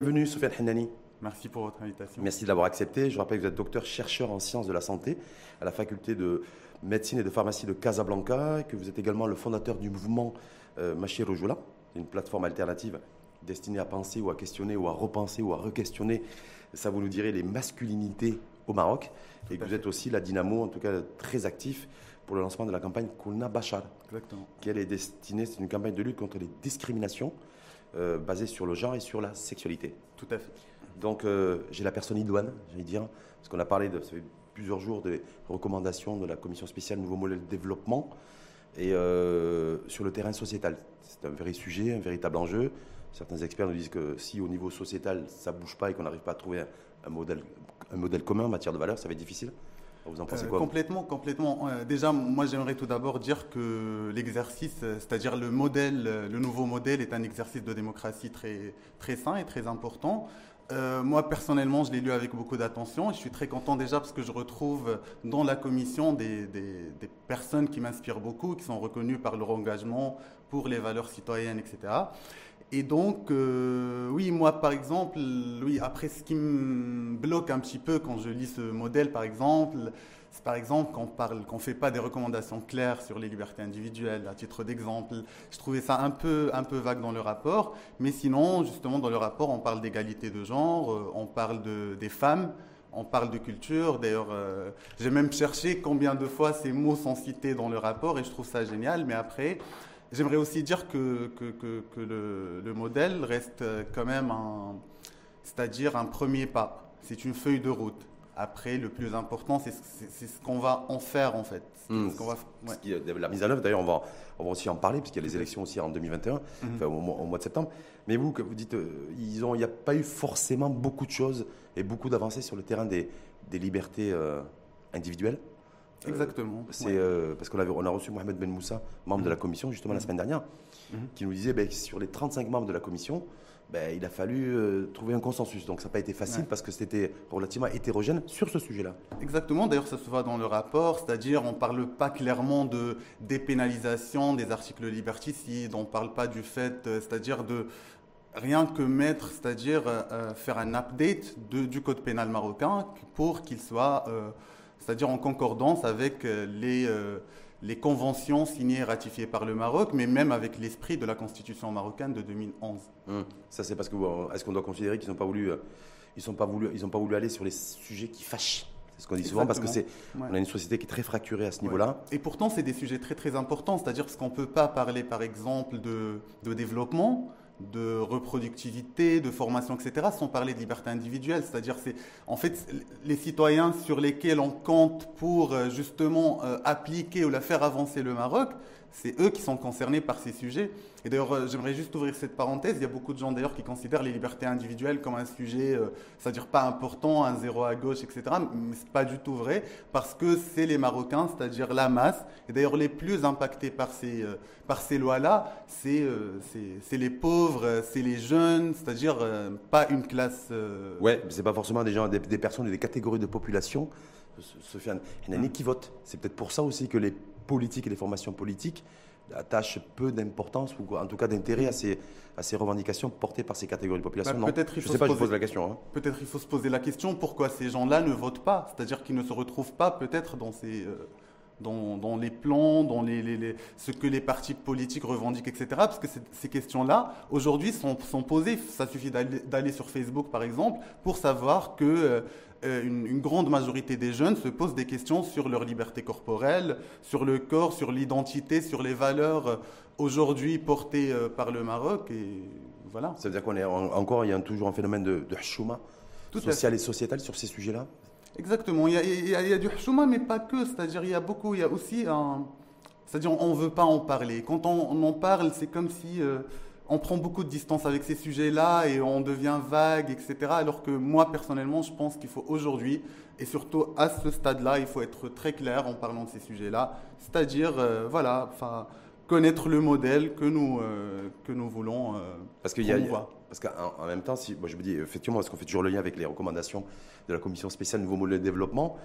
Bienvenue Sofiane Hennani. Merci pour votre invitation. Merci de l'avoir accepté. Je rappelle que vous êtes docteur chercheur en sciences de la santé à la faculté de médecine et de pharmacie de Casablanca et que vous êtes également le fondateur du mouvement euh, Machi une plateforme alternative destinée à penser ou à questionner ou à repenser ou à re-questionner, ça vous nous direz, les masculinités au Maroc. et que vous êtes aussi la dynamo, en tout cas très actif pour le lancement de la campagne Koulna Bachar. Exactement. Qui est destinée, c'est une campagne de lutte contre les discriminations euh, basée sur le genre et sur la sexualité. Tout à fait. Donc euh, j'ai la personne idoine, j'allais dire, parce qu'on a parlé, de, ça fait plusieurs jours, des recommandations de la commission spéciale Nouveau modèle de développement et euh, sur le terrain sociétal. C'est un vrai sujet, un véritable enjeu. Certains experts nous disent que si au niveau sociétal ça ne bouge pas et qu'on n'arrive pas à trouver un, modèle, un modèle commun en matière de valeur, ça va être difficile. Vous en pensez quoi Complètement, complètement. déjà, moi j'aimerais tout d'abord dire que l'exercice, c'est-à-dire le modèle, le nouveau modèle est un exercice de démocratie très, très sain et très important. Euh, moi, personnellement, je l'ai lu avec beaucoup d'attention et je suis très content déjà parce que je retrouve dans la commission des, personnes qui m'inspirent beaucoup, qui sont reconnues par leur engagement pour les valeurs citoyennes, etc. Et donc, euh, oui, moi, par exemple, oui, après, ce qui me bloque un petit peu quand je lis ce modèle, par exemple, par exemple qu'on parle, qu'on fait pas des recommandations claires sur les libertés individuelles. À titre d'exemple, je trouvais ça un peu, vague dans le rapport. Mais sinon, justement, dans le rapport, on parle d'égalité de genre, euh, on parle de, des femmes, on parle de culture. D'ailleurs, euh, j'ai même cherché combien de fois ces mots sont cités dans le rapport et je trouve ça génial. Mais après, j'aimerais aussi dire que, le, le, modèle reste quand même c'est-à-dire un premier pas. C'est une feuille de route. Après, le plus important, c'est ce qu'on va en faire, en fait. Hmm. va, la mise en œuvre, d'ailleurs, on va, on va aussi en parler, puisqu'il y a les élections aussi en 2021, mhm. au, mois de septembre. Mais vous, que vous dites, euh, il n'y a pas eu forcément beaucoup de choses et beaucoup d'avancées sur le terrain des, des libertés euh, individuelles euh, Exactement. parce qu'on on a reçu Mohamed Ben Moussa, membre de la mhm. commission, justement la mhm. semaine dernière, qui nous disait ben, sur les 35 membres de la commission, ben, il a fallu euh, trouver un consensus. Donc ça n'a pas été facile parce que c'était relativement hétérogène sur ce sujet-là. Exactement, d'ailleurs ça se voit dans le rapport, c'est-à-dire on ne parle pas clairement de dépénalisation des articles liberticides, on ne parle pas du fait, euh, c'est-à-dire de rien que mettre, c'est-à-dire euh, faire un update du code pénal marocain pour qu'il soit, c'est-à-dire en concordance avec les les conventions signées et ratifiées par le Maroc, mais même avec l'esprit de la constitution marocaine de 2011. Hum. Ça, c'est parce que est-ce qu'on doit considérer qu'ils n'ont pas voulu, euh, ils pas voulu, ils ont pas voulu aller sur les sujets qui fâchent? C'est ce qu'on dit souvent parce que c'est, on a une société qui est très fracturée à ce niveau-là. Et pourtant, c'est des sujets très très importants. C'est-à-dire parce qu'on peut pas parler, par exemple, de, de développement de reproductivité, de formation, etc., sans parler de liberté individuelle. C'est-à-dire, c'est en fait les citoyens sur lesquels on compte pour euh, justement euh, appliquer ou la faire avancer le Maroc, c'est eux qui sont concernés par ces sujets. Et d'ailleurs, euh, j'aimerais juste ouvrir cette parenthèse. Il y a beaucoup de gens d'ailleurs qui considèrent les libertés individuelles comme un sujet, euh, c'est-à-dire pas important, un zéro à gauche, etc. Mais c'est pas du tout vrai parce que c'est les Marocains, c'est-à-dire la masse. Et d'ailleurs, les plus impactés par ces, euh, par ces lois-là, c'est c'est les pauvres, c'est les jeunes, c'est-à-dire pas une classe. Ouais, c'est pas forcément des gens, des, personnes et des catégories de population. Sofiane Henani qui votent. C'est peut-être pour ça aussi que les politiques et les formations politiques attachent peu d'importance ou en tout cas d'intérêt à ces, à ces revendications portées par ces catégories de population. Bah, peut-être il faut je sais pas, je pose la question. Hein. Peut-être il faut se poser la question pourquoi ces gens-là ne votent pas, c'est-à-dire qu'ils ne se retrouvent pas peut-être dans ces euh, dans, les plans, dans les, ce que les partis politiques revendiquent, etc. Parce que ces questions-là, aujourd'hui, sont, posées. Ça suffit d'aller sur Facebook, par exemple, pour savoir que euh, euh, une, grande majorité des jeunes se posent des questions sur leur liberté corporelle, sur le corps, sur l'identité, sur les valeurs euh, aujourd'hui portées par le Maroc. Et voilà. Ça veut dire qu'on est encore, il y a toujours un phénomène de, de chouma social et sociétal sur ces sujets-là? Exactement. Il y, a, du chouma, mais pas que. C'est-à-dire, il y a beaucoup, il y a aussi un. C'est-à-dire, on ne veut pas en parler. Quand on, en parle, c'est comme si euh, on prend beaucoup de distance avec ces sujets-là et on devient vague, etc. Alors que moi, personnellement, je pense qu'il faut aujourd'hui, et surtout à ce stade-là, il faut être très clair en parlant de ces sujets-là. C'est-à-dire, euh, voilà, enfin connaître le modèle que nous, euh, que nous voulons euh, parce qu'il y a, Parce qu'en même temps, si, moi je me dis, effectivement, parce qu'on fait toujours le lien avec les recommandations de la commission spéciale Nouveau Modèle de Développement,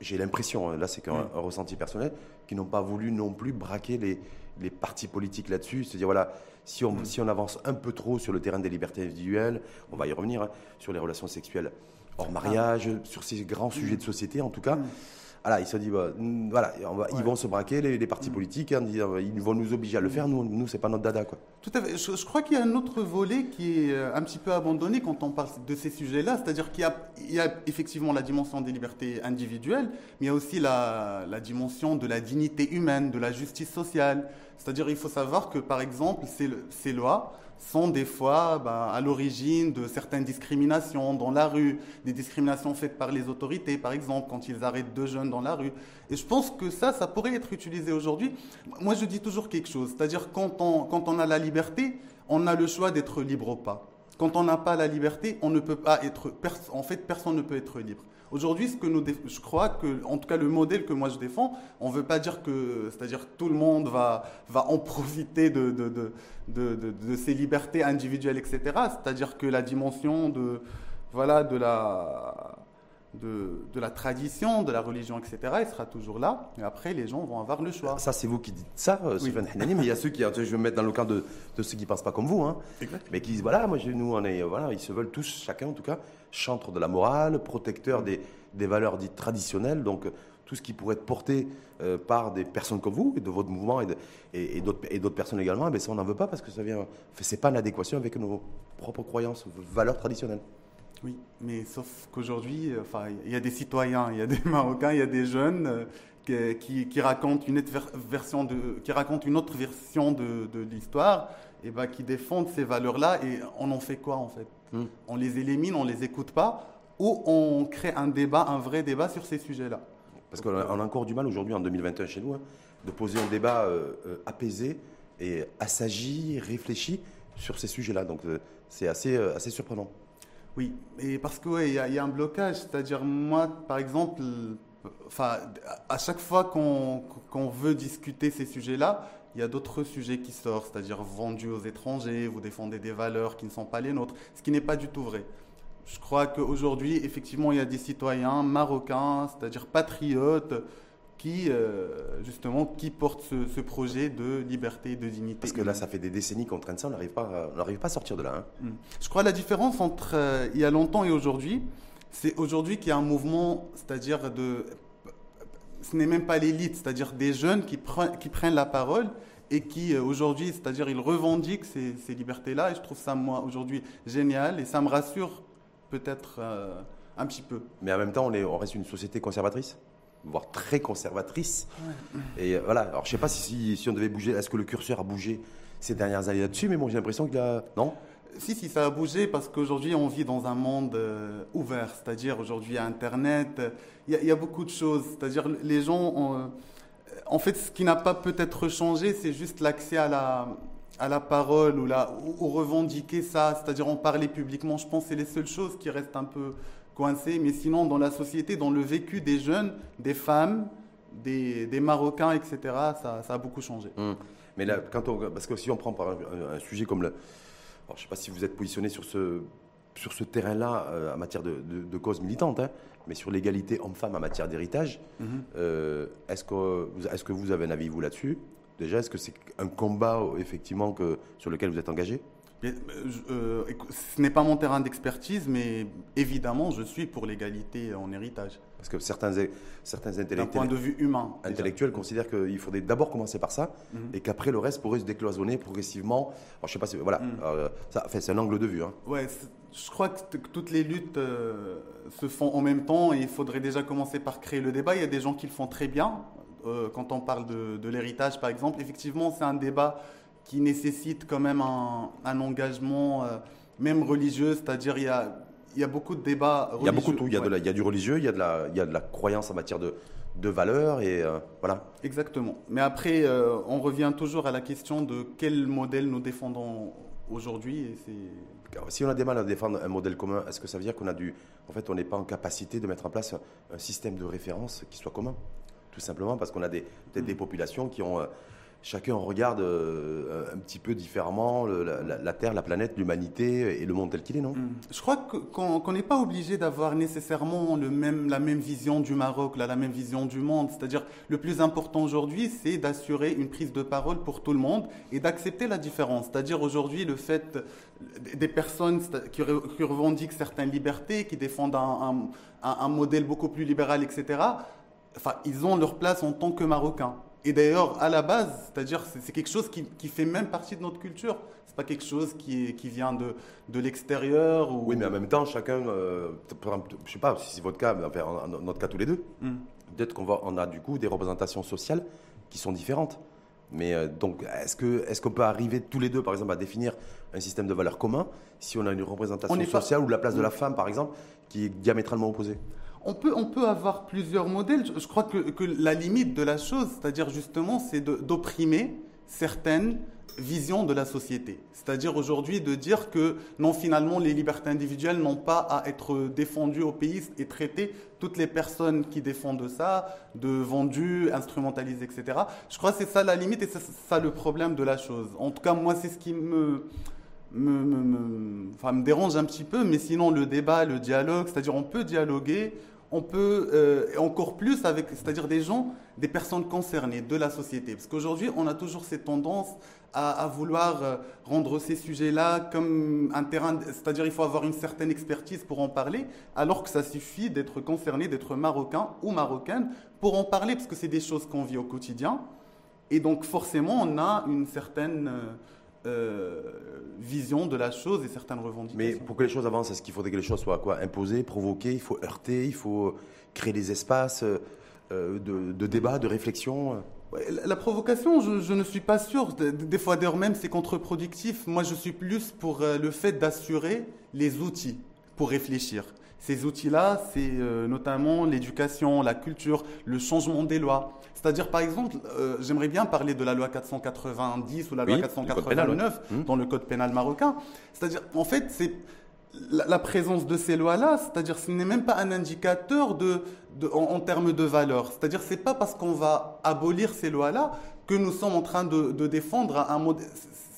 j'ai l'impression, hein, là c'est qu'un ressenti personnel, qu'ils n'ont pas voulu non plus braquer les, les partis politiques là-dessus. C'est-à-dire, voilà, si on, si on avance un peu trop sur le terrain des libertés individuelles, on va y revenir, hein, sur les relations sexuelles hors mariage, sur ces grands sujets de société en tout cas. Voilà, ils se dit, bah, voilà, ils vont se braquer, les, partis mm. politiques, hein, ils vont nous obliger à le faire, nous, nous c'est pas notre dada. Quoi. Tout à fait. Je, crois qu'il y a un autre volet qui est euh, un petit peu abandonné quand on parle de ces sujets-là, c'est-à-dire qu'il y, a, effectivement la dimension des libertés individuelles, mais il y a aussi la, la dimension de la dignité humaine, de la justice sociale. C'est-à-dire il faut savoir que, par exemple, ces, ces lois, sont des fois ben, à l'origine de certaines discriminations dans la rue, des discriminations faites par les autorités, par exemple, quand ils arrêtent deux jeunes dans la rue. Et je pense que ça, ça pourrait être utilisé aujourd'hui. Moi, je dis toujours quelque chose, c'est-à-dire quand on, quand on a la liberté, on a le choix d'être libre ou pas. Quand on n'a pas la liberté, on ne peut pas être. En fait, personne ne peut être libre. Aujourd'hui, ce que nous, je crois que, en tout cas, le modèle que moi je défends, on ne veut pas dire que, c'est-à-dire tout le monde va, va en profiter de, de, de, de, ses libertés individuelles, etc. C'est-à-dire que la dimension de, voilà, de la, de, de, la tradition, de la religion, etc., elle sera toujours là. Et après, les gens vont avoir le choix. Ça, c'est vous qui dites ça, euh, oui. mais il y a ceux qui, je vais me mettre dans le camp de, de ceux qui ne pensent pas comme vous, hein, mais qui disent, voilà, moi, nous, on est, voilà, ils se veulent tous, chacun en tout cas, chantre de la morale, protecteur des, des valeurs dites traditionnelles, donc tout ce qui pourrait être porté euh, par des personnes comme vous, et de votre mouvement, et, et, et d'autres personnes également, mais ça, on n'en veut pas parce que ça vient, c'est pas en adéquation avec nos propres croyances, valeurs traditionnelles. Oui, mais sauf qu'aujourd'hui, euh, enfin, il y a des citoyens, il y a des Marocains, il y a des jeunes euh, qui, qui, racontent une autre version de, qui racontent une autre version de, de l'histoire, et ben, qui défendent ces valeurs-là, et on en fait quoi en fait? Hmm. On les élimine, on les écoute pas, ou on crée un débat, un vrai débat sur ces sujets-là. Parce qu'on a, encore du mal aujourd'hui, en 2021 chez nous, hein, de poser un débat euh, euh, apaisé et assagi, réfléchi sur ces sujets-là. Donc euh, c'est assez, assez surprenant. Oui, et parce qu'il y, a un blocage. C'est-à-dire, moi, par exemple, enfin, à chaque fois qu'on veut discuter ces sujets-là, il y a d'autres sujets qui sortent, c'est-à-dire vendus aux étrangers, vous défendez des valeurs qui ne sont pas les nôtres, ce qui n'est pas du tout vrai. Je crois qu'aujourd'hui, effectivement, il y a des citoyens marocains, c'est-à-dire patriotes, qui, euh, justement, qui portent ce, projet de liberté, de dignité. Parce que là, ça fait des décennies qu'on traîne ça, on n'arrive pas, pas à sortir de là. Hein. Hmm. Je crois que la différence entre euh, il y a longtemps et aujourd'hui, c'est aujourd'hui qu'il y a un mouvement, c'est-à-dire de ce n'est même pas l'élite, c'est-à-dire des jeunes qui, qui, prennent la parole et qui euh, aujourd'hui, c'est-à-dire ils revendiquent ces, libertés-là. Et je trouve ça, moi, aujourd'hui, génial et ça me rassure peut-être euh, un petit peu. Mais en même temps, on, est, on reste une société conservatrice voire très conservatrice. Et euh, voilà, alors je ne sais pas si, si, on devait bouger, est-ce que le curseur a bougé ces dernières années là-dessus, mais bon, j'ai l'impression qu'il a... Non? Si, si, ça a bougé parce qu'aujourd'hui, on vit dans un monde euh, ouvert. C'est-à-dire, aujourd'hui, Internet, il y, a beaucoup de choses. C'est-à-dire, les gens euh, En fait, ce qui n'a pas peut-être changé, c'est juste l'accès à la, à la parole ou, la, ou, revendiquer ça. C'est-à-dire, en parler publiquement. Je pense que c'est les seules choses qui restent un peu coincées. Mais sinon, dans la société, dans le vécu des jeunes, des femmes, des, des Marocains, etc., ça, ça, a beaucoup changé. Hum. Mais là, quand on, parce que si on prend par un sujet comme le je ne sais pas si vous êtes positionné sur ce, sur ce terrain-là euh, en matière de, de, cause militante, hein, mais sur l'égalité homme-femme en matière d'héritage. Mhm. Euh, est-ce, que, est-ce que vous avez un avis, vous, là-dessus? Déjà, est-ce que c'est un combat, effectivement, que, sur lequel vous êtes engagé? Euh, ce n'est pas mon terrain d'expertise, mais évidemment, je suis pour l'égalité en héritage. Parce que certains, certains intellectuels, D'un point de vue humain, intellectuels considèrent qu'il faudrait d'abord commencer par ça, mhm. et qu'après le reste pourrait se décloisonner progressivement. Alors, je sais pas si, voilà, mhm. euh, ça, c'est un angle de vue. Hein. Ouais, je crois que, toutes les luttes euh, se font en même temps, et il faudrait déjà commencer par créer le débat. Il y a des gens qui le font très bien. quand on parle de, de l'héritage, par exemple, effectivement, c'est un débat qui nécessite quand même un, engagement, euh, même religieux, c'est-à-dire il y a, il y a beaucoup de débats religieux. Il y a beaucoup de tout, il y a, de la, il y a du religieux, il y a de la, il y a de la croyance en matière de, de valeurs et euh, voilà. Exactement. Mais après, euh, on revient toujours à la question de quel modèle nous défendons aujourd'hui. Si on a des mal à défendre un modèle commun, est-ce que ça veut dire qu'on a du, en fait, on n'est pas en capacité de mettre en place un, système de référence qui soit commun, tout simplement parce qu'on a des, peut-être des mm. populations qui ont chacun regarde euh, un petit peu différemment la, Terre, la planète, l'humanité et le monde tel qu'il est, non? Mm. Je crois qu'on n'est pas obligé d'avoir nécessairement la même vision du Maroc, la même vision du monde. C'est-à-dire, le plus important aujourd'hui, c'est d'assurer une prise de parole pour tout le monde et d'accepter la différence. C'est-à-dire, aujourd'hui, le fait des personnes qui, revendiquent certaines libertés, qui défendent un, un modèle beaucoup plus libéral, etc., enfin, ils ont leur place en tant que Marocains. Et d'ailleurs, à la base, c'est-à-dire, c'est quelque chose qui, qui, fait même partie de notre culture. C'est pas quelque chose qui, qui vient de, de l'extérieur. Ou... Oui, mais en même temps, chacun, euh, je sais pas si c'est votre cas, mais enfin, notre cas tous les deux, hmm. peut-être qu'on on a du coup des représentations sociales qui sont différentes. Mais euh, donc, est-ce qu'on est qu'on peut arriver tous les deux, par exemple, à définir un système de valeurs commun si on a une représentation sociale ou la place de la hmm. femme, par exemple, qui est diamétralement opposée? On peut, on peut avoir plusieurs modèles. Je, crois que, que, la limite de la chose, c'est-à-dire justement, c'est d'opprimer certaines visions de la société. C'est-à-dire aujourd'hui de dire que non, finalement, les libertés individuelles n'ont pas à être défendues au pays et traiter toutes les personnes qui défendent ça de vendues, instrumentalisées, etc. Je crois que c'est ça la limite et c'est ça le problème de la chose. En tout cas, moi, c'est ce qui me me, me, enfin, me dérange un petit peu, mais sinon le débat, le dialogue, c'est-à-dire on peut dialoguer, on peut euh, encore plus avec, c'est-à-dire des gens, des personnes concernées de la société. Parce qu'aujourd'hui, on a toujours cette tendance à, vouloir euh, rendre ces sujets-là comme un terrain, c'est-à-dire il faut avoir une certaine expertise pour en parler, alors que ça suffit d'être concerné, d'être marocain ou marocaine pour en parler, parce que c'est des choses qu'on vit au quotidien. Et donc forcément, on a une certaine... Euh, euh, vision de la chose et certaines revendications. Mais pour que les choses avancent, est-ce qu'il faudrait que les choses soient quoi Imposées, provoquées, il faut heurter, il faut créer des espaces euh, de, débat, de réflexion la provocation, je, ne suis pas sûr. Des fois, d'ailleurs même, c'est contre-productif. Moi, je suis plus pour euh, le fait d'assurer les outils pour réfléchir. Ces outils-là, c'est notamment l'éducation, la culture, le changement des lois. C'est-à-dire, par exemple, euh, j'aimerais bien parler de la loi 490 ou la loi 489 mmh. dans le code pénal marocain. C'est-à-dire, en fait, c'est la, présence de ces lois-là, c'est-à-dire, ce n'est même pas un indicateur de, en, termes de valeur. C'est-à-dire, c'est pas parce qu'on va abolir ces lois-là que nous sommes en train de, défendre un mode.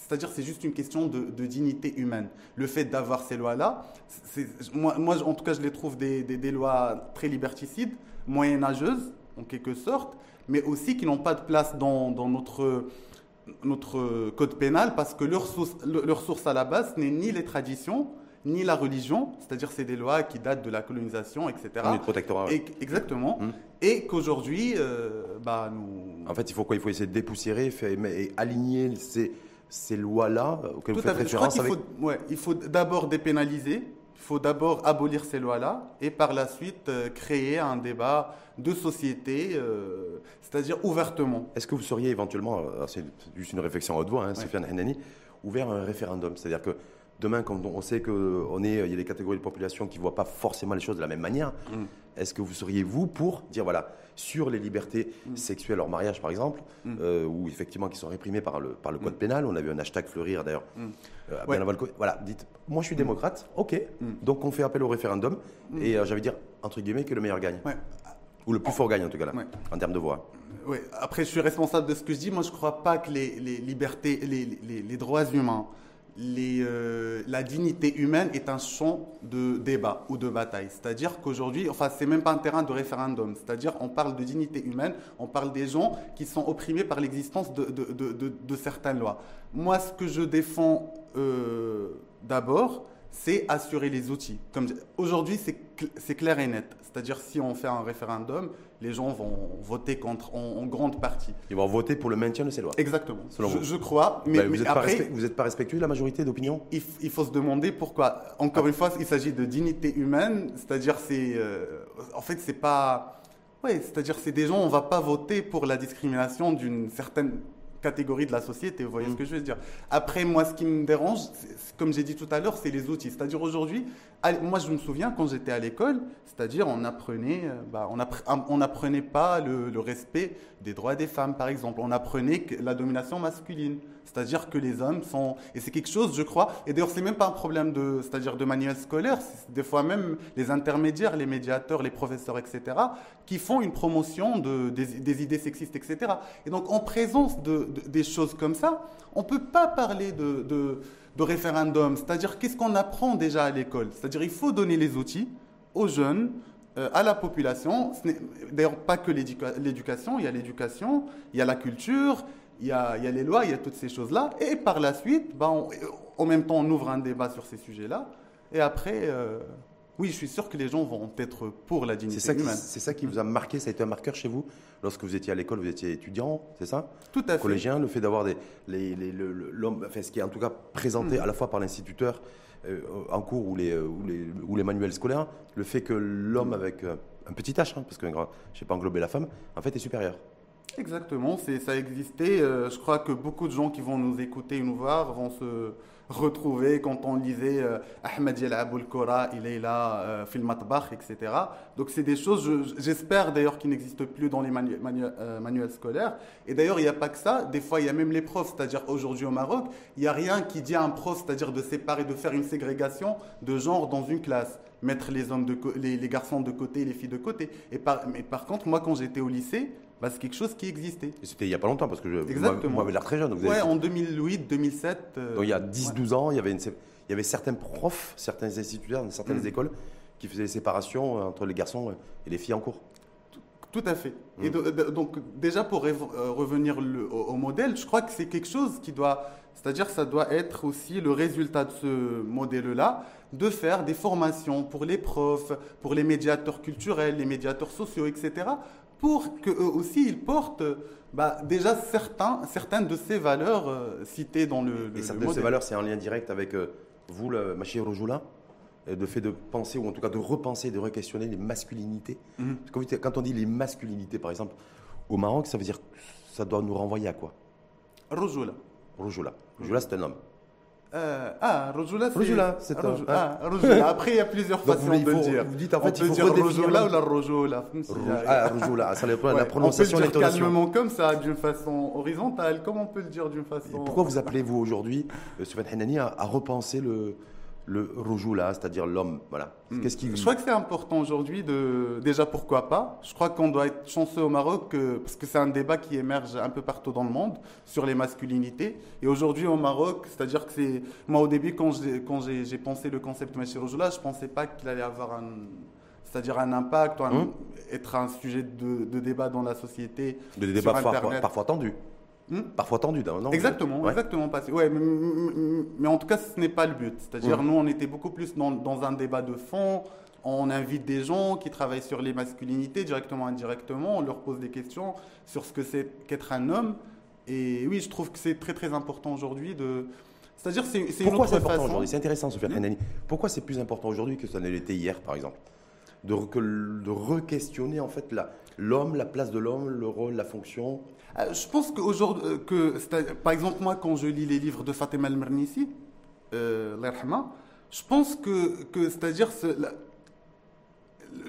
C'est-à-dire, c'est juste une question de, dignité humaine. Le fait d'avoir ces lois-là, moi, moi, en tout cas, je les trouve des, des lois très liberticides, moyenâgeuses, en quelque sorte, mais aussi qui n'ont pas de place dans, dans, notre, notre code pénal parce que leur source, leur source à la base n'est ni les traditions, ni la religion, c'est-à-dire c'est des lois qui datent de la colonisation, etc. Ni protectorat. Et, exactement. Hum. Et qu'aujourd'hui, euh, bah, nous... En fait, il faut quoi? Il faut essayer de dépoussiérer et aligner ces, ces lois-là auxquelles vous faites référence. Avec... Faut, ouais, il faut d'abord dépénaliser, il faut d'abord abolir ces lois-là et par la suite euh, créer un débat de société, euh, c'est-à-dire ouvertement. Est-ce que vous seriez éventuellement, c'est juste une réflexion à haute voix, hein, Sofiane ouvert à un référendum? C'est-à-dire que demain, quand on sait qu'il y a des catégories de population qui ne voient pas forcément les choses de la même manière, mm. est-ce que vous seriez, vous, pour dire, voilà, sur les libertés mm. sexuelles hors mariage, par exemple, mm. euh, ou effectivement qui sont réprimées par le, par le code pénal, on a vu un hashtag fleurir d'ailleurs, euh, voilà, dites, moi je suis démocrate, ok, donc on fait appel au référendum, et euh, j'avais dire, entre guillemets, que le meilleur gagne. Ou le plus fort gagne en tout cas, là, en termes de voix. Oui, après je suis responsable de ce que je dis, moi je ne crois pas que les, les libertés, les, les, les droits humains, euh, la dignité humaine est un champ de débat ou de bataille. C'est-à-dire qu'aujourd'hui, enfin, c'est même pas un terrain de référendum. C'est-à-dire, on parle de dignité humaine, on parle des gens qui sont opprimés par l'existence de, certaines lois. Moi, ce que je défends euh, d'abord, c'est assurer les outils. Comme aujourd'hui, c'est clair et net. C'est-à-dire, si on fait un référendum, les gens vont voter contre en, grande partie. Ils vont voter pour le maintien de ces lois. Exactement. je, crois. Mais, vous n'êtes pas, pas, respectueux de la majorité d'opinion? Il, faut se demander pourquoi. Encore ah. une fois, il s'agit de dignité humaine, c'est-à-dire c'est, euh, en fait, c'est pas, ouais, c'est-à-dire c'est des gens, on va pas voter pour la discrimination d'une certaine catégorie de la société, vous voyez ce mm. que je veux dire. Après, moi, ce qui me dérange, comme j'ai dit tout à l'heure, c'est les outils. C'est-à-dire aujourd'hui, moi, je me souviens quand j'étais à l'école, c'est-à-dire on apprenait, euh, bah, on, apprenait pas le, le, respect des droits des femmes, par exemple. On apprenait la domination masculine. C'est-à-dire que les hommes sont... Et c'est quelque chose, je crois, et d'ailleurs, c'est même pas un problème de, c'est-à-dire de manuel scolaire, des fois même les intermédiaires, les médiateurs, les professeurs, etc., qui font une promotion de, des, idées sexistes, etc. Et donc, en présence de, des choses comme ça, on ne peut pas parler de, de référendum. C'est-à-dire, qu'est-ce qu'on apprend déjà à l'école? C'est-à-dire, il faut donner les outils aux jeunes, euh, à la population. D'ailleurs, pas que l'éducation, il y a l'éducation, il y a la culture, il y a, il y a les lois, il y a toutes ces choses-là. Et par la suite, ben, en même temps, on ouvre un débat sur ces sujets-là. Et après, euh, oui, je suis sûr que les gens vont être pour la dignité ça humaine. C'est ça qui vous a marqué, ça a été un marqueur chez vous lorsque vous étiez à l'école, vous étiez étudiant, c'est ça? Tout à fait. Collégien, le fait d'avoir des, les, l'homme, enfin, ce qui est en tout cas présenté mm. à la fois par l'instituteur euh, en cours ou les, euh, ou, les, ou les manuels scolaires, le fait que l'homme avec euh, un petit h, hein, parce que je ne sais pas englober la femme, en fait est supérieur. Exactement, ça a existé. je crois que beaucoup de gens qui vont nous écouter et nous voir vont se retrouver quand on lisait euh, Ahmed Yalabul Kora, il est là, euh, etc. Donc c'est des choses, j'espère d'ailleurs qu'ils n'existent plus dans les euh, manuels scolaires. Et d'ailleurs, il n'y a pas que ça, des fois il y a même les profs, c'est-à-dire aujourd'hui au Maroc, il n'y a rien qui dit à un prof, c'est-à-dire de séparer, de faire une ségrégation de genre dans une classe mettre les, garçons de côté les filles de côté. Mais par contre, moi, quand j'étais au lycée, bah, c'est quelque chose qui existait. Et c'était il n'y a pas longtemps, parce que je, Exactement. moi, j'avais l'air très jeune. Oui, en 2008, 2007. Euh, donc il y a 10-12 ans, il y, avait une, il y avait certains profs, certains instituteurs certaines mm. écoles qui faisaient des séparations entre les garçons et les filles en cours. Tout à fait. Et mm. donc déjà pour euh, revenir le, au, modèle, je crois que c'est quelque chose qui doit, c'est-à-dire ça doit être aussi le résultat de ce modèle-là, de faire des formations pour les profs, pour les médiateurs culturels, les médiateurs sociaux, etc., pour qu'eux aussi ils portent bah, déjà certains, certaines de ces valeurs euh, citées dans le, le Et certaines de ces valeurs, c'est en lien direct avec euh, vous, le Machi Rojoula de fait de penser, ou en tout cas de repenser, de re-questionner les masculinités. Mhm. Quand on dit les masculinités, par exemple, au Maroc, ça veut dire ça doit nous renvoyer à quoi? Rojoula. Rojoula. Rojoula, c'est un homme. Euh, ah, Rojoula, c'est. Rojoula, c'est un. Ah, Rojoula. Après, il y a plusieurs façons de faut, dire. Vous dites en fait, on il faut dire Rojoula ou la Rojoula. Ah, Rojoula, ça ouais, la prononciation, l'intonation. On peut le dire calmement comme ça, d'une façon horizontale. Comment on peut le dire d'une façon. pourquoi vous appelez-vous aujourd'hui, euh, Sufyan Hanani, à, à repenser le, le là, c'est-à-dire l'homme. Voilà. Hmm. Qu'est-ce qui... Je crois que c'est important aujourd'hui de. Déjà, pourquoi pas Je crois qu'on doit être chanceux au Maroc parce que c'est un débat qui émerge un peu partout dans le monde sur les masculinités. Et aujourd'hui, au Maroc, c'est-à-dire que c'est. Moi, au début, quand j'ai, quand j'ai, pensé le concept de là, je ne pensais pas qu'il allait avoir un. C'est-à-dire un impact, hmm. être un sujet de, débat dans la société. De débat parfois, parfois tendu. Hmm? Parfois tendu, non Exactement, exactement. Passé. Ouais, mais, en tout cas, ce n'est pas le but. C'est-à-dire, hmm. nous, on était beaucoup plus dans, dans, un débat de fond. On invite des gens qui travaillent sur les masculinités, directement, indirectement. On leur pose des questions sur ce que c'est qu'être un homme. Et oui, je trouve que c'est très, très important aujourd'hui de. C'est-à-dire, c'est une Pourquoi c'est important aujourd'hui? C'est intéressant, Sophia mmh. Pourquoi c'est plus important aujourd'hui que ça ne l'était hier, par exemple? De, de re-questionner, en fait, l'homme, la, la place de l'homme, le rôle, la fonction je pense qu'aujourd'hui, euh, par exemple, moi, quand je lis les livres de Fatima al-Mernissi, euh, je pense que, c'est-à-dire,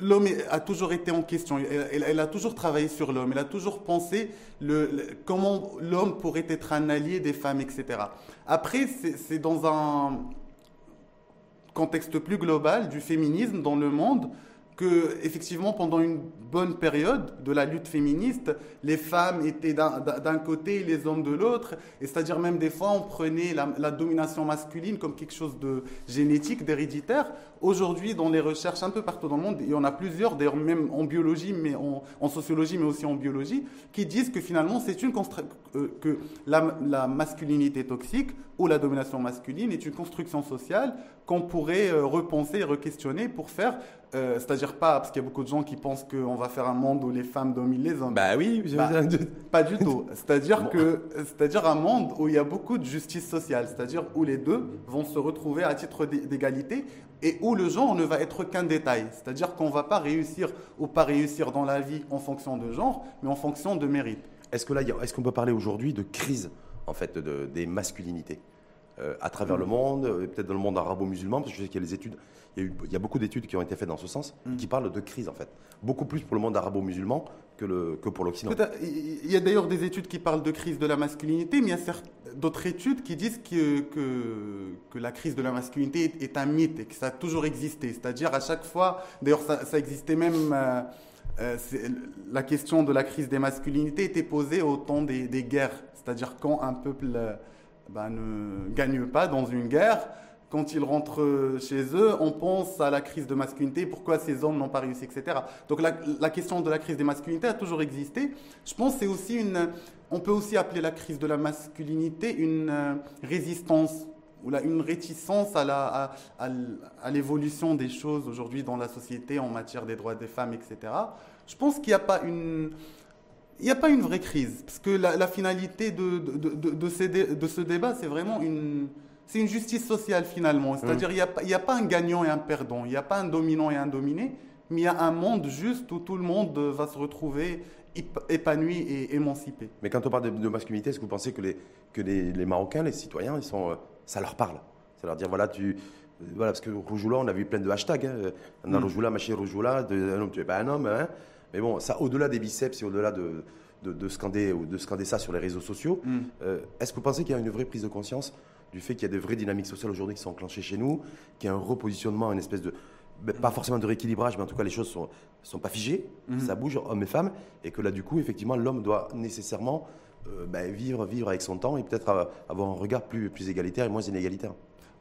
l'homme a toujours été en question. Elle, a toujours travaillé sur l'homme. Elle a toujours pensé comment l'homme pourrait être un allié des femmes, etc. Après, c'est dans un contexte plus global du féminisme dans le monde que effectivement pendant une bonne période de la lutte féministe, les femmes étaient d'un côté les hommes de l'autre, et c'est-à-dire même des fois on prenait la, domination masculine comme quelque chose de génétique, d'héréditaire. Aujourd'hui, dans les recherches un peu partout dans le monde, il y en a plusieurs, d'ailleurs même en biologie, mais en, sociologie, mais aussi en biologie, qui disent que finalement c'est une euh, que la, la masculinité toxique ou la domination masculine est une construction sociale qu'on pourrait euh, repenser et re-questionner pour faire euh, c'est-à-dire pas, parce qu'il y a beaucoup de gens qui pensent qu'on va faire un monde où les femmes dominent les hommes. Bah oui, bah, pas du tout. C'est-à-dire que, c'est-à-dire un monde où il y a beaucoup de justice sociale, c'est-à-dire où les deux vont se retrouver à titre d'égalité et où le genre ne va être qu'un détail. C'est-à-dire qu'on ne va pas réussir ou pas réussir dans la vie en fonction de genre, mais en fonction de mérite. Est-ce que là, est-ce qu'on peut parler aujourd'hui de crise en fait de, des masculinités euh, à travers le monde, euh, peut-être dans le monde arabo-musulman, parce que je sais qu'il y a les études, il y a, il y a, beaucoup d'études qui ont été faites dans ce sens, mm. qui parlent de crise en fait. Beaucoup plus pour le monde arabo-musulman que, le, que pour l'Occident. Il y a d'ailleurs des études qui parlent de crise de la masculinité, mais il y a d'autres études qui disent que, que, que, la crise de la masculinité est, un mythe et que ça a toujours existé. C'est-à-dire à chaque fois, d'ailleurs ça, existait même... Euh, euh, la question de la crise des masculinités était posée au temps des, guerres, c'est-à-dire quand un peuple euh, ben, ne gagne pas dans une guerre, quand ils rentrent chez eux, on pense à la crise de masculinité, pourquoi ces hommes n'ont pas réussi, etc. Donc la, question de la crise des masculinités a toujours existé. Je pense c'est aussi une, on peut aussi appeler la crise de la masculinité une euh, résistance ou une réticence à, l'évolution des choses aujourd'hui dans la société en matière des droits des femmes, etc. Je pense qu'il n'y a pas une... Il n'y a pas une vraie crise, parce que la, finalité de, de, ce débat, c'est vraiment une, c'est une justice sociale finalement. Mmh. C'est-à-dire qu'il n'y a, pas un gagnant et un perdant, il n'y a pas un dominant et un dominé, mais il y a un monde juste où tout le monde va se retrouver épanoui et émancipé. Mais quand on parle de, masculinité, est-ce que vous pensez que les, que les, Marocains, les citoyens, ils sont, euh, ça leur parle? Ça leur dire, voilà, tu, euh, voilà, parce que Roujoula, on a vu plein de hashtags. Hein. On a mm. Roujoula, ma Roujoula, un homme, tu n'es pas un homme. Hein. Mais bon, ça, au-delà des biceps et au-delà de, de, scander, ou de scander ça sur les réseaux sociaux, mm. euh, est-ce que vous pensez qu'il y a une vraie prise de conscience du fait qu'il y a des vraies dynamiques sociales aujourd'hui qui sont enclenchées chez nous, qu'il y a un repositionnement, une espèce de, ben, pas forcément de rééquilibrage, mais en tout cas les choses sont, sont pas figées, mm. ça bouge, hommes et femmes, et que là du coup, effectivement, l'homme doit nécessairement euh, ben, vivre, vivre avec son temps et peut-être avoir un regard plus, plus égalitaire et moins inégalitaire.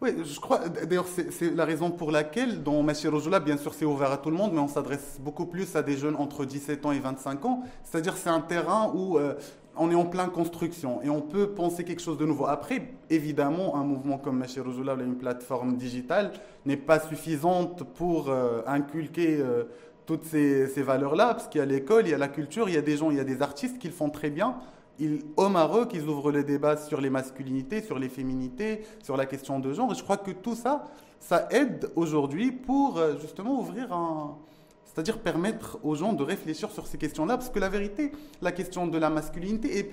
Oui, je crois, d'ailleurs, c'est la raison pour laquelle, dans Machi Rojoula, bien sûr, c'est ouvert à tout le monde, mais on s'adresse beaucoup plus à des jeunes entre 17 ans et 25 ans. C'est-à-dire, c'est un terrain où euh, on est en pleine construction et on peut penser quelque chose de nouveau. Après, évidemment, un mouvement comme Machi Rojoula, une plateforme digitale, n'est pas suffisante pour euh, inculquer toutes ces, ces valeurs-là, parce qu'il y a l'école, il y a la culture, il y a des gens, il y a des artistes qui le font très bien ils, au Maroc, ils ouvrent le débat sur les masculinités, sur les féminités, sur la question de genre. Et je crois que tout ça, ça aide aujourd'hui pour euh, justement ouvrir un... C'est-à-dire permettre aux gens de réfléchir sur ces questions-là. Parce que la vérité, la question de la masculinité, est,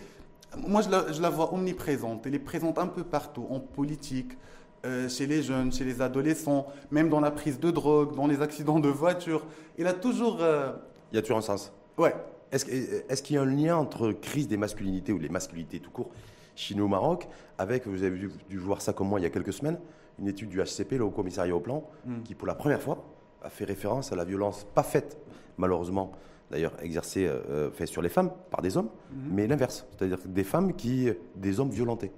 moi je la, je la vois omniprésente. Elle est présente un peu partout, en politique, euh, chez les jeunes, chez les adolescents, même dans la prise de drogue, dans les accidents de voiture. Il a toujours... Euh, Il y a toujours un sens. Ouais, est-ce qu'il y a un lien entre crise des masculinités ou les masculinités tout court chez nous au Maroc avec, vous avez dû, voir ça comme moi il y a quelques semaines, une étude du HCP, le Haut Commissariat au Plan, hmm. qui pour la première fois a fait référence à la violence pas faite, malheureusement, d'ailleurs exercée euh, fait sur les femmes par des hommes, hmm. mais l'inverse, c'est-à-dire des femmes qui, des hommes violentés,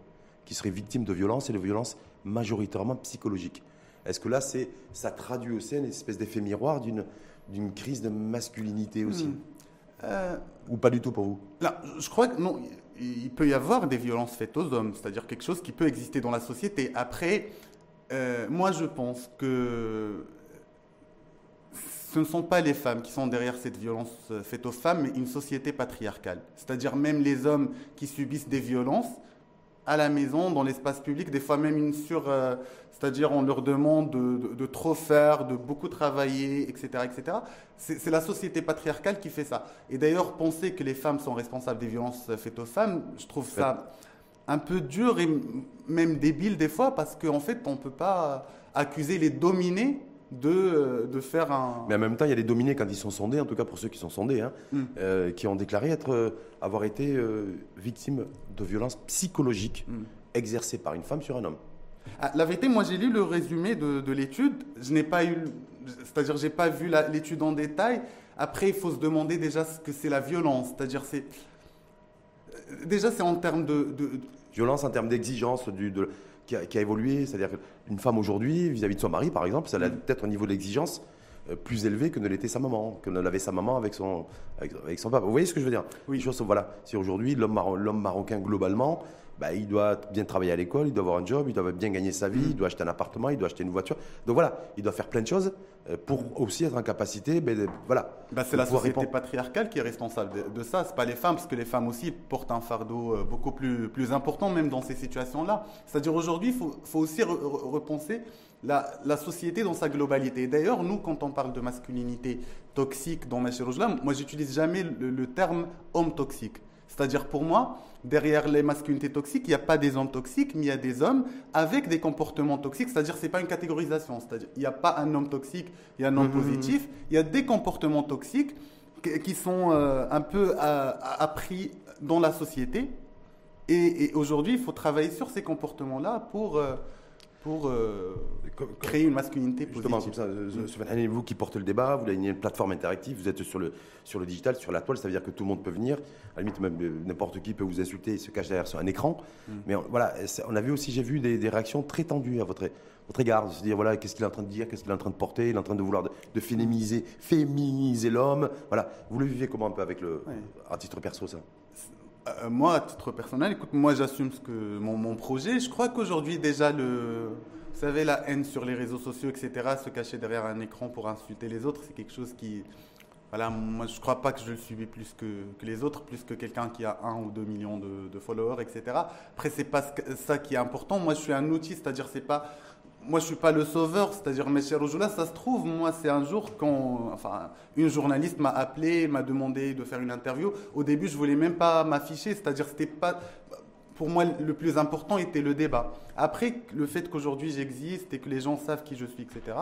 qui seraient victimes de violences et de violences majoritairement psychologiques. Est-ce que là, c'est, ça traduit aussi une espèce d'effet miroir d'une, d'une crise de masculinité aussi? Hmm. Euh, Ou pas du tout pour vous? Là, Je crois que non, il peut y avoir des violences faites aux hommes, c'est-à-dire quelque chose qui peut exister dans la société. Après, euh, moi je pense que ce ne sont pas les femmes qui sont derrière cette violence faite aux femmes, mais une société patriarcale. C'est-à-dire même les hommes qui subissent des violences à la maison, dans l'espace public, des fois même une sur... Euh, c'est-à-dire on leur demande de, trop faire, de beaucoup travailler, etc. etc. C'est la société patriarcale qui fait ça. Et d'ailleurs, penser que les femmes sont responsables des violences faites aux femmes, je trouve ça un peu dur et même débile des fois, parce qu'en fait, on ne peut pas accuser les dominés de, de, faire un... Mais en même temps, il y a des dominés quand ils sont sondés, en tout cas pour ceux qui sont sondés, hein, hmm. euh, qui ont déclaré être, euh, avoir été euh, victimes de violences psychologiques hmm. exercées par une femme sur un homme. Ah, la vérité, moi j'ai lu le résumé de, l'étude. Je n'ai pas eu, c'est-à-dire j'ai pas vu l'étude en détail. Après, il faut se demander déjà ce que c'est la violence. C'est-à-dire c'est déjà c'est en termes de, violence, en termes d'exigence du de, qui, a, évolué. C'est-à-dire qu'une femme aujourd'hui vis-à-vis de son mari, par exemple, ça a mm. peut-être un niveau d'exigence euh, plus élevé que ne l'était sa maman, que ne l'avait sa maman avec son, avec, son papa. Vous voyez ce que je veux dire? Oui. Chose, voilà. Si aujourd'hui, l'homme marocain, globalement, bah, il doit bien travailler à l'école, il doit avoir un job, il doit bien gagner sa vie, il doit acheter un appartement, il doit acheter une voiture. Donc voilà, il doit faire plein de choses euh, pour aussi être en capacité, ben, voilà. Bah, c'est la société patriarcale qui est responsable de, ça. ça. C'est pas les femmes, parce que les femmes aussi portent un fardeau euh, beaucoup plus, plus important, même dans ces situations-là. C'est-à-dire aujourd'hui, il faut, faut, aussi repenser la, la, société dans sa globalité. D'ailleurs, nous, quand on parle de masculinité toxique dans Machi moi, j'utilise jamais le, le terme homme toxique. C'est-à-dire pour moi, derrière les masculinités toxiques, il n'y a pas des hommes toxiques, mais il y a des hommes avec des comportements toxiques. C'est-à-dire c'est pas une catégorisation. C'est-à-dire il n'y a pas un homme toxique, il y a un homme mmh, mmh, mmh. positif. Il y a des comportements toxiques qui sont euh, un peu appris dans la société. Et, aujourd'hui, il faut travailler sur ces comportements-là pour, euh, pour euh, créer une masculinité Justement, comme ça, euh, mm. vous qui portez le débat, vous avez une plateforme interactive, vous êtes sur le, sur le digital, sur la toile, ça veut dire que tout le monde peut venir. À la limite, même euh, n'importe qui peut vous insulter et se cache derrière sur un écran. Mm. Mais voilà, on a vu aussi, j'ai vu des, réactions très tendues à votre, votre égard, de se dire voilà, qu'est-ce qu'il est en train de dire, qu'est-ce qu'il est en train de porter, il est en train de vouloir de, féminiser, féminiser l'homme. Voilà, vous le vivez comment un peu avec le, à titre perso ça? Euh, moi, à titre personnel, écoute, moi j'assume ce que mon, mon, projet. Je crois qu'aujourd'hui déjà le, vous savez, la haine sur les réseaux sociaux, etc., se cacher derrière un écran pour insulter les autres, c'est quelque chose qui, voilà, moi je crois pas que je le subis plus que, que les autres, plus que quelqu'un qui a un ou deux millions de, de followers, etc. Après, c'est pas ça qui est important. Moi, je suis un outil, c'est-à-dire c'est pas moi, je suis pas le sauveur, c'est-à-dire, mes chers là, ça se trouve, moi, c'est un jour quand, enfin, une journaliste m'a appelé, m'a demandé de faire une interview. Au début, je voulais même pas m'afficher, c'est-à-dire, c'était pas, pour moi, le plus important était le débat. Après, le fait qu'aujourd'hui j'existe et que les gens savent qui je suis, etc.,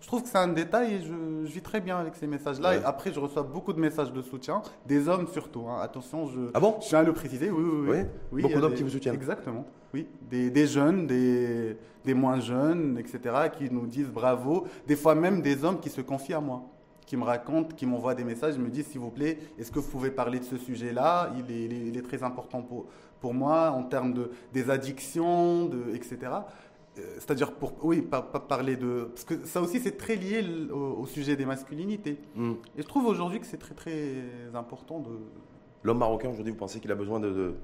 je trouve que c'est un détail et je, vis très bien avec ces messages-là. Et après, je reçois beaucoup de messages de soutien, des hommes surtout. Hein. Attention, je, ah bon je tiens à le préciser. Oui, oui, oui. oui. beaucoup d'hommes qui vous soutiennent. Exactement. Oui, des, des jeunes, des, des, moins jeunes, etc., qui nous disent bravo. Des fois même des hommes qui se confient à moi qui me racontent, qui m'envoient des messages, me disent s'il vous plaît, est-ce que vous pouvez parler de ce sujet-là? Il est, il, est, très important pour, pour moi en termes de, des addictions, de, etc. Euh, c'est-à-dire, pour, oui, pas, parler de. Parce que ça aussi, c'est très lié au, sujet des masculinités. Hmm. Et je trouve aujourd'hui que c'est très, très important de. L'homme marocain, aujourd'hui, vous pensez qu'il a besoin de,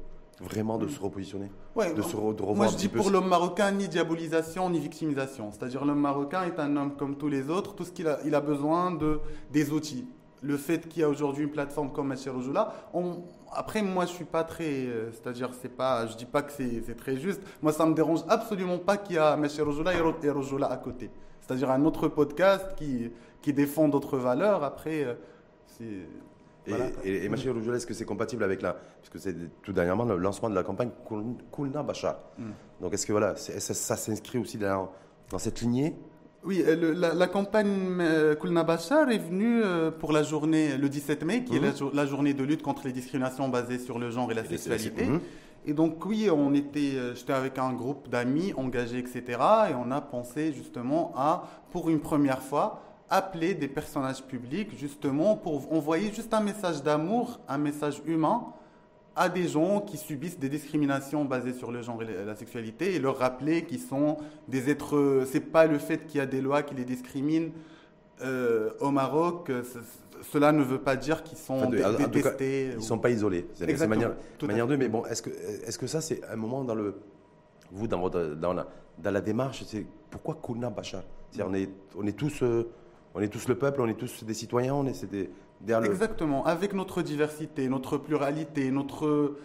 vraiment de hmm. se repositionner ouais, de, se, revoir Moi, je dis pour l'homme marocain, ni diabolisation, ni victimisation. C'est-à-dire, l'homme marocain est un homme comme tous les autres. Tout ce qu'il a, il a besoin de, des outils. Le fait qu'il y a aujourd'hui une plateforme comme Machirojoula, on après, moi, je suis pas très. Euh, c'est-à-dire, c'est pas. Je dis pas que c'est très juste. Moi, ça me dérange absolument pas qu'il y a M. Rojola et Rojola à côté. C'est-à-dire un autre podcast qui, qui défend d'autres valeurs. Après, euh, c'est. Et, voilà, et, et est-ce que c'est compatible avec la. Parce que c'est tout dernièrement le lancement de la campagne Kulna Bachar. Hmm. Donc, est-ce que voilà, ça, ça s'inscrit aussi dans, dans cette lignée oui, euh, la, campagne euh, Kulna Bachar est venue euh, pour la journée le 17 mai, qui est mhm. la, journée de lutte contre les discriminations basées sur le genre et la sexualité. Et donc oui, on était, j'étais avec un groupe d'amis engagés, etc. Et on a pensé justement à, pour une première fois, appeler des personnages publics justement pour envoyer juste un message d'amour, un message humain à des gens qui subissent des discriminations basées sur le genre et la sexualité et leur rappeler qu'ils sont des êtres. C'est pas le fait qu'il y a des lois qui les discriminent euh, au Maroc. Cela ne veut pas dire qu'ils sont détestés. ils ne sont pas isolés. C'est manière, manière de. Mais bon, est-ce que, est que ça, c'est un moment dans le. Vous, dans, votre, dans, la, dans la démarche, c'est pourquoi Kouna Bachar? On est, on, est tous, euh, on est tous le peuple, on est tous des citoyens, on est, des, Exactement, avec notre diversité, notre pluralité, notre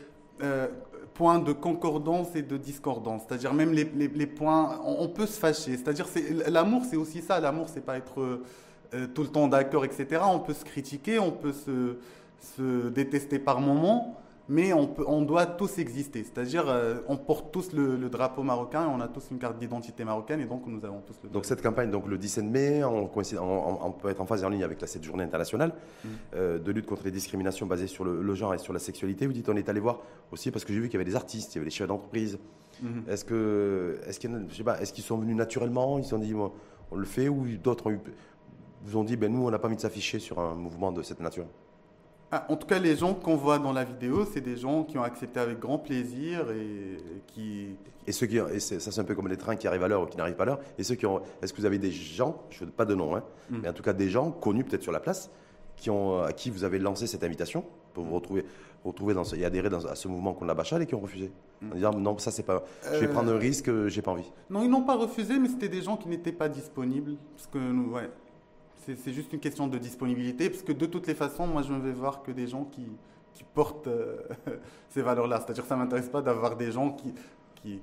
euh, point de concordance et de discordance, c'est-à-dire même les, les, points, on, peut se fâcher, c'est-à-dire l'amour c'est aussi ça, l'amour c'est pas être euh, tout le temps d'accord, etc. On peut se critiquer, on peut se, se détester par moments, mais on, peut, on doit tous exister. C'est-à-dire, euh, on porte tous le, drapeau marocain, on a tous une carte d'identité marocaine, et donc nous avons tous le. Donc cette campagne, donc le 17 mai, on, on, peut être en phase en ligne avec la 7 journée internationale mm. euh, de lutte contre les discriminations basées sur le, genre et sur la sexualité. Vous dites, on est allé voir aussi parce que j'ai vu qu'il y avait des artistes, il y avait des chefs d'entreprise. Mm-hmm. Est-ce que, est-ce qu'ils, sont venus naturellement Ils se sont dit, on le fait, ou d'autres vous ont dit, ben nous, on n'a pas envie de s'afficher sur un mouvement de cette nature? Ah, en tout cas, les gens qu'on voit dans la vidéo, c'est des gens qui ont accepté avec grand plaisir et qui. Et ceux qui, et ça c'est un peu comme les trains qui arrivent à l'heure ou qui n'arrivent pas à l'heure. Et ceux qui ont, est-ce que vous avez des gens, je ne pas de nom, hein, mm. mais en tout cas des gens connus peut-être sur la place, qui ont, à qui vous avez lancé cette invitation pour vous retrouver, retrouver dans ce, et adhérer dans, à ce mouvement qu'on a bachal et qui ont refusé mm. en disant non ça c'est pas, je vais prendre un euh, risque, j'ai pas envie. Non ils n'ont pas refusé, mais c'était des gens qui n'étaient pas disponibles parce que ouais, c'est juste une question de disponibilité, parce que de toutes les façons, moi, je ne vais voir que des gens qui, qui portent euh, ces valeurs-là. C'est-à-dire que ça ne m'intéresse pas d'avoir des gens qui,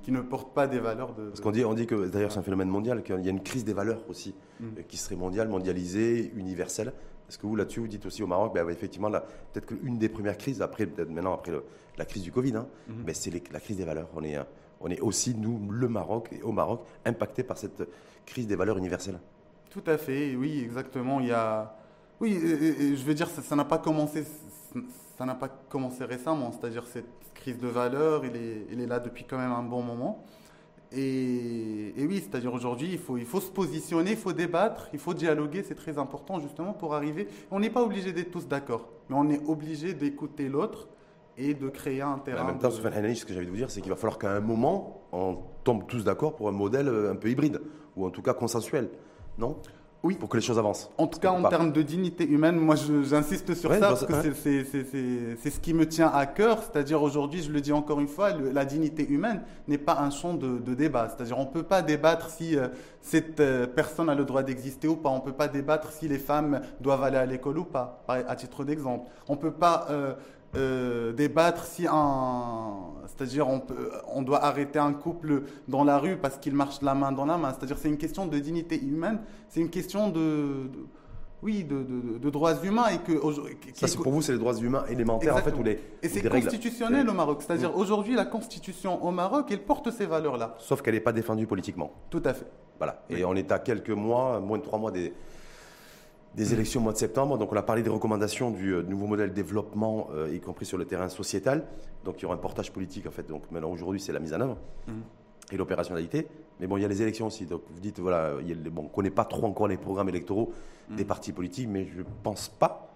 qui, ne portent pas des valeurs de... Parce qu'on dit, on dit que, d'ailleurs, c'est un phénomène mondial, qu'il y a une crise des valeurs aussi, mm. euh, qui serait mondiale, mondialisée, universelle. Est-ce que vous, là-dessus, vous dites aussi au Maroc, ben, effectivement, peut-être qu'une des premières crises, après, peut-être maintenant, après la crise du Covid, hein, mm-hmm. ben, c'est la crise des valeurs. On est, euh, on est aussi, nous, le Maroc, et au Maroc, impacté par cette crise des valeurs universelles. Tout à fait, oui, exactement. Il y a, oui, je veux dire, ça n'a pas commencé, ça n'a pas commencé récemment. C'est-à-dire cette crise de valeur, il est, là depuis quand même un bon moment. Et, oui, c'est-à-dire aujourd'hui, il faut, il faut se positionner, il faut débattre, il faut dialoguer, c'est très important justement pour arriver. On n'est pas obligé d'être tous d'accord, mais on est obligé d'écouter l'autre et de créer un terrain. En même temps, ce que j'avais de vous dire, c'est qu'il va falloir qu'à un moment, on tombe tous d'accord pour un modèle un peu hybride, ou en tout cas consensuel, non oui. Pour que les choses avancent. En tout cas, en termes de dignité humaine, moi j'insiste sur ça parce que c'est ce qui me tient à cœur. C'est-à-dire aujourd'hui, je le dis encore une fois, la dignité humaine n'est pas un champ de, débat. C'est-à-dire on ne peut pas débattre si euh, cette euh, personne a le droit d'exister ou pas. On ne peut pas débattre si les femmes doivent aller à l'école ou pas, à titre d'exemple. On ne peut pas euh, euh, débattre si un, c'est-à-dire on, peut, on doit arrêter un couple dans la rue parce qu'il marche la main dans la main. C'est-à-dire c'est une question de dignité humaine, c'est une question de, oui, de, droits humains et que ça c'est pour vous c'est les droits humains élémentaires en fait ou les et c'est constitutionnel au Maroc. C'est-à-dire aujourd'hui la constitution au Maroc elle porte ces valeurs-là. Sauf qu'elle n'est pas défendue politiquement. Tout à fait. Voilà. Et on est à quelques mois, moins de trois mois des des élections au mois de septembre. Donc on a parlé des recommandations du euh, nouveau modèle de développement, euh, y compris sur le terrain sociétal. Donc il y aura un portage politique en fait. Donc maintenant aujourd'hui c'est la mise en œuvre mmh. et l'opérationnalité. Mais bon il y a les élections aussi. Donc vous dites voilà, bon, on ne connaît pas trop encore les programmes électoraux mmh. des partis politiques, mais je ne pense pas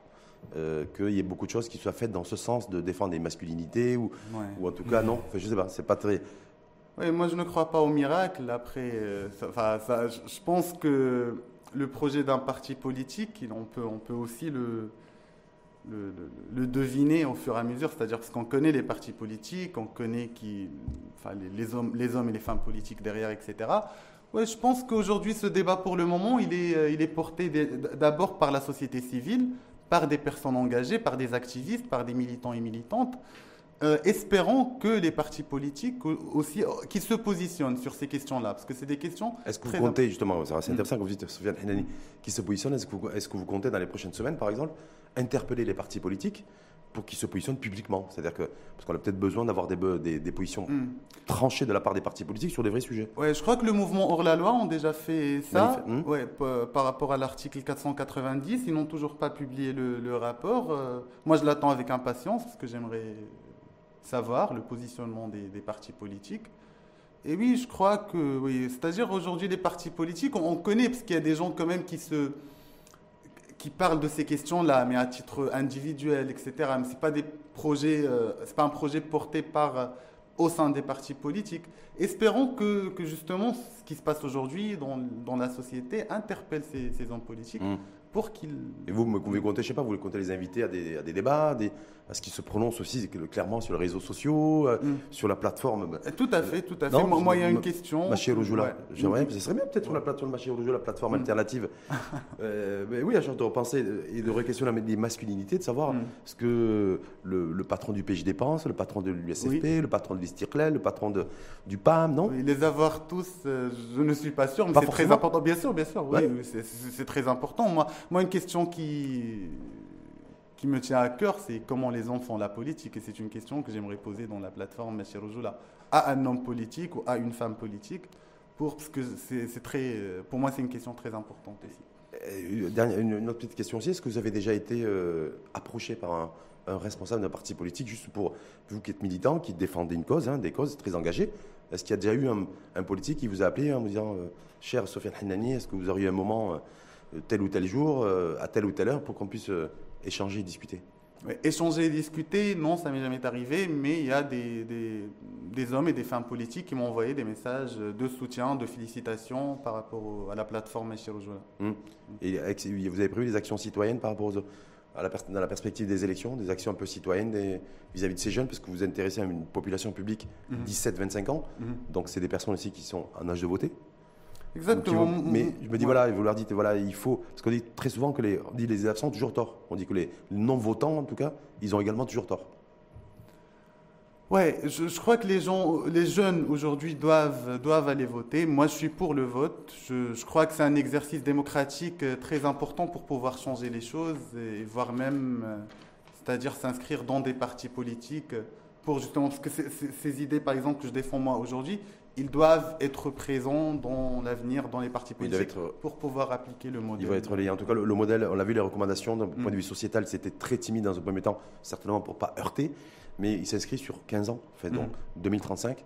euh, qu'il y ait beaucoup de choses qui soient faites dans ce sens de défendre les masculinités ou, ou en tout cas non. Enfin, je sais pas, c'est pas très. Oui, moi je ne crois pas au miracle. Après, ça, je pense que le projet d'un parti politique, on peut, aussi le, deviner au fur et à mesure, c'est-à-dire parce qu'on connaît les partis politiques, on connaît qui, enfin, les, hommes, les hommes et les femmes politiques derrière, etc. Je pense qu'aujourd'hui, ce débat, pour le moment, il est, euh, il est porté d'abord par la société civile, par des personnes engagées, par des activistes, par des militants et militantes. Euh, espérons que les partis politiques aussi, euh, qui se positionnent sur ces questions-là, parce que c'est des questions. Est-ce que vous comptez justement, c'est intéressant que vous dites Sofiane Henani, qui se positionne, est-ce que, vous, est-ce que vous comptez dans les prochaines semaines, par exemple, interpeller les partis politiques pour qu'ils se positionnent publiquement? C'est-à-dire que, parce qu'on a peut-être besoin d'avoir des, des, positions hmm. tranchées de la part des partis politiques sur des vrais sujets. Ouais, je crois que le mouvement hors la loi ont déjà fait ça. Hmm. Ouais, par rapport à l'article 490, ils n'ont toujours pas publié le, rapport. Euh, moi, je l'attends avec impatience parce que j'aimerais savoir le positionnement des, partis politiques. Et oui, je crois que, oui, c'est-à-dire aujourd'hui les partis politiques, on, connaît, parce qu'il y a des gens quand même qui se qui parlent de ces questions-là, mais à titre individuel, etc. Mais c'est pas des projets, euh, c'est pas un projet porté par euh, au sein des partis politiques. Espérons que, que justement ce qui se passe aujourd'hui dans, dans, la société interpelle ces, ces hommes politiques mmh. pour qu'ils. Et vous, vous pouvez compter, je sais pas, vous compter les invités à des, à des débats, des, parce qu'il se prononce aussi clairement sur les réseaux sociaux, euh, mm. sur la plateforme. Euh, tout à fait, tout à fait. moi, il y a une question. Maché Roujoula. Ouais. ce serait bien peut-être sur la plateforme Maché Roujoula, la plateforme mm. alternative. euh, mais oui, à de repenser et de réquestionner les masculinités, de savoir mm. ce que le, patron du PJ dépense, le patron de l'USFP, le patron de l'Istirclel, le patron de, du PAM, non? Les avoir tous, euh, je ne suis pas sûr, mais c'est très important. Bien sûr, bien sûr, oui, c'est très important. Moi, moi, une question qui qui me tient à cœur, c'est comment les font la politique. Et c'est une question que j'aimerais poser dans la plateforme Monsieur Rojoula à un homme politique ou à une femme politique, pour, parce que c'est très, pour moi, c'est une question très importante. Euh, une, autre petite question aussi, est-ce que vous avez déjà été euh, approché par un, responsable d'un parti politique, juste pour vous qui êtes militant, qui défendez une cause, hein, des causes très engagées? Est-ce qu'il y a déjà eu un, politique qui vous a appelé en vous disant euh, Cher Sofiane Hinani, est-ce que vous auriez un moment, tel ou tel jour, à telle ou telle heure, pour qu'on puisse échanger et discuter Échanger et discuter, non, ça m'est jamais arrivé, mais il y a des, des, hommes et des femmes politiques qui m'ont envoyé des messages de soutien, de félicitations par rapport à la plateforme Meshirojola. Hum. Et vous avez prévu des actions citoyennes par rapport à la, dans la perspective des élections, des actions un peu citoyennes vis-à-vis de ces jeunes, parce que vous vous intéressez à une population publique 17-25 ans, hum. donc c'est des personnes aussi qui sont en âge de voter Exactement. mais je me dis, voilà, vous leur dites, voilà, il faut. Parce qu'on dit très souvent que les, on dit les absents ont toujours tort. On dit que les non-votants, en tout cas, ils ont également toujours tort. Ouais, je, crois que les, gens, les jeunes aujourd'hui doivent, doivent aller voter. Moi, je suis pour le vote. Je, je crois que c'est un exercice démocratique euh, très important pour pouvoir changer les choses et voire même, euh, c'est-à-dire s'inscrire dans des partis politiques pour justement, parce que ces idées, par exemple, que je défends moi aujourd'hui, ils doivent être présents dans l'avenir, dans les partis politiques, pour pouvoir appliquer le modèle. Il va être lié. En tout cas, le, modèle, on l'a vu, les recommandations, d'un point de mm. vue sociétal, c'était très timide dans un premier temps, certainement pour ne pas heurter, mais il s'inscrit sur 15 ans, fait, donc 2035.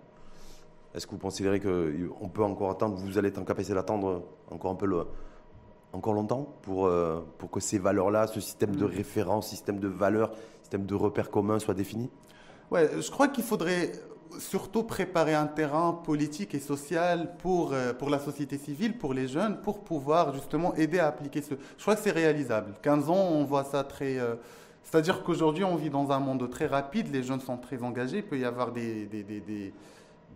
Est-ce que vous considérez qu'on peut encore attendre, vous allez être en capacité d'attendre encore un peu le, encore longtemps pour, euh, pour que ces valeurs-là, ce système de mm. référence, système de valeurs, système de repères communs soit défini Ouais, je crois qu'il faudrait surtout préparer un terrain politique et social pour, euh, pour la société civile, pour les jeunes, pour pouvoir justement aider à appliquer ce. Je crois que c'est réalisable. 15 ans, on voit ça très. Euh, c'est-à-dire qu'aujourd'hui, on vit dans un monde très rapide, les jeunes sont très engagés, il peut y avoir des, des, des,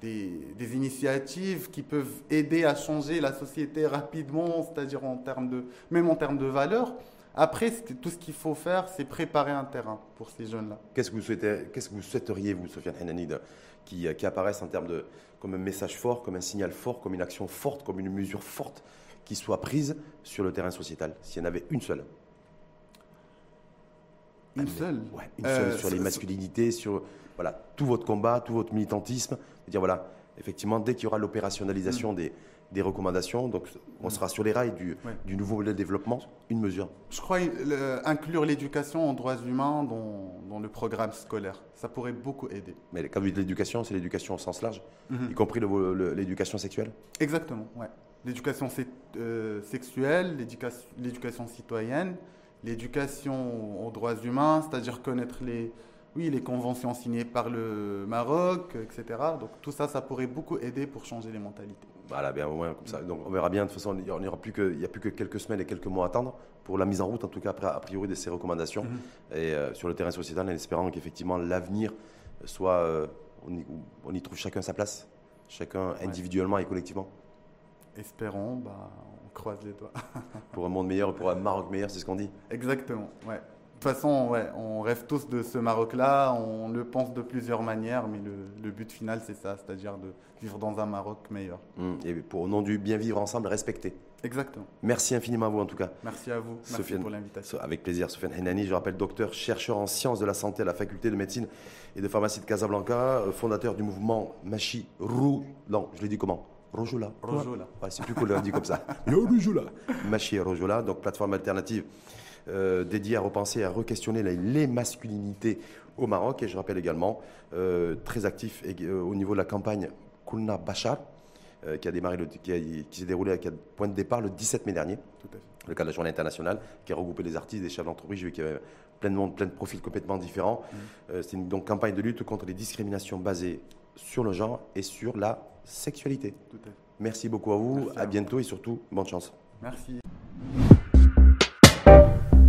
des initiatives qui peuvent aider à changer la société rapidement, c'est-à-dire en termes de, même en termes de valeurs. Après, tout ce qu'il faut faire, c'est préparer un terrain pour ces jeunes-là. Qu'est-ce que vous, souhaiteriez, vous, Sofiane Henani, qui, qui apparaisse en termes de, comme un message fort, comme un signal fort, comme une action forte, comme une mesure forte qui soit prise sur le terrain sociétal, s'il y en avait une seule Une seule Ouais, une seule euh, sur les masculinités, sur voilà, tout votre combat, tout votre militantisme. Dire voilà, effectivement, dès qu'il y aura l'opérationnalisation mm. des, des, recommandations, donc on sera sur les rails du, du, nouveau modèle de développement, une mesure. Je crois inclure l'éducation en droits humains dans, dans, le programme scolaire. Ça pourrait beaucoup aider. Mais quand vous dites l'éducation, c'est l'éducation au sens large, mm-hmm. y compris l'éducation sexuelle Exactement, ouais. L'éducation euh, sexuelle, l'éducation citoyenne, l'éducation aux droits humains, c'est-à-dire connaître les, oui, les conventions signées par le Maroc, etc. Donc tout ça, ça pourrait beaucoup aider pour changer les mentalités. Voilà, bien au moins comme ça. Donc on verra bien. De toute façon, il n'y aura plus que, il y a plus que quelques semaines et quelques mois à attendre pour la mise en route, en tout cas a priori de ces recommandations mhm. et euh, sur le terrain sociétal, en espérant qu'effectivement l'avenir soit, euh, on, y, trouve chacun sa place, chacun individuellement et collectivement. Espérons, bah, on croise les doigts. pour un monde meilleur, pour un Maroc meilleur, c'est ce qu'on dit. Exactement, ouais. De toute façon, ouais, on rêve tous de ce Maroc-là, on le pense de plusieurs manières, mais le, but final, c'est ça, c'est-à-dire de vivre dans un Maroc meilleur. Mmh, et pour au nom du bien vivre ensemble, respecter. Exactement. Merci infiniment à vous en tout cas. Merci à vous. Merci pour l'invitation. Avec plaisir. Sofiane Henani, je rappelle docteur, chercheur en sciences de la santé à la faculté de médecine et de pharmacie de Casablanca, euh, fondateur du mouvement Machi Rou. Non, je l'ai dit comment? Rojola. Rojola. Ouais, c'est plus cool, on dit comme ça. Rojola. Machi Rojola, donc plateforme alternative euh, dédié à repenser, et à re-questionner les masculinités au Maroc. Et je rappelle également, euh, très actif euh, au niveau de la campagne Kulna Bachar, qui a démarré, qui, s'est déroulé à point de départ le 17 mai dernier, Tout à fait. le cadre de la journée internationale, qui a regroupé les artistes, des chefs d'entreprise. J'ai vu qu'il y avait plein de monde, plein de profils complètement différents. Mmh. C'est une donc, campagne de lutte contre les discriminations basées sur le genre et sur la sexualité. Tout à fait. Merci beaucoup à vous, à, à bientôt et surtout, bonne chance. Merci.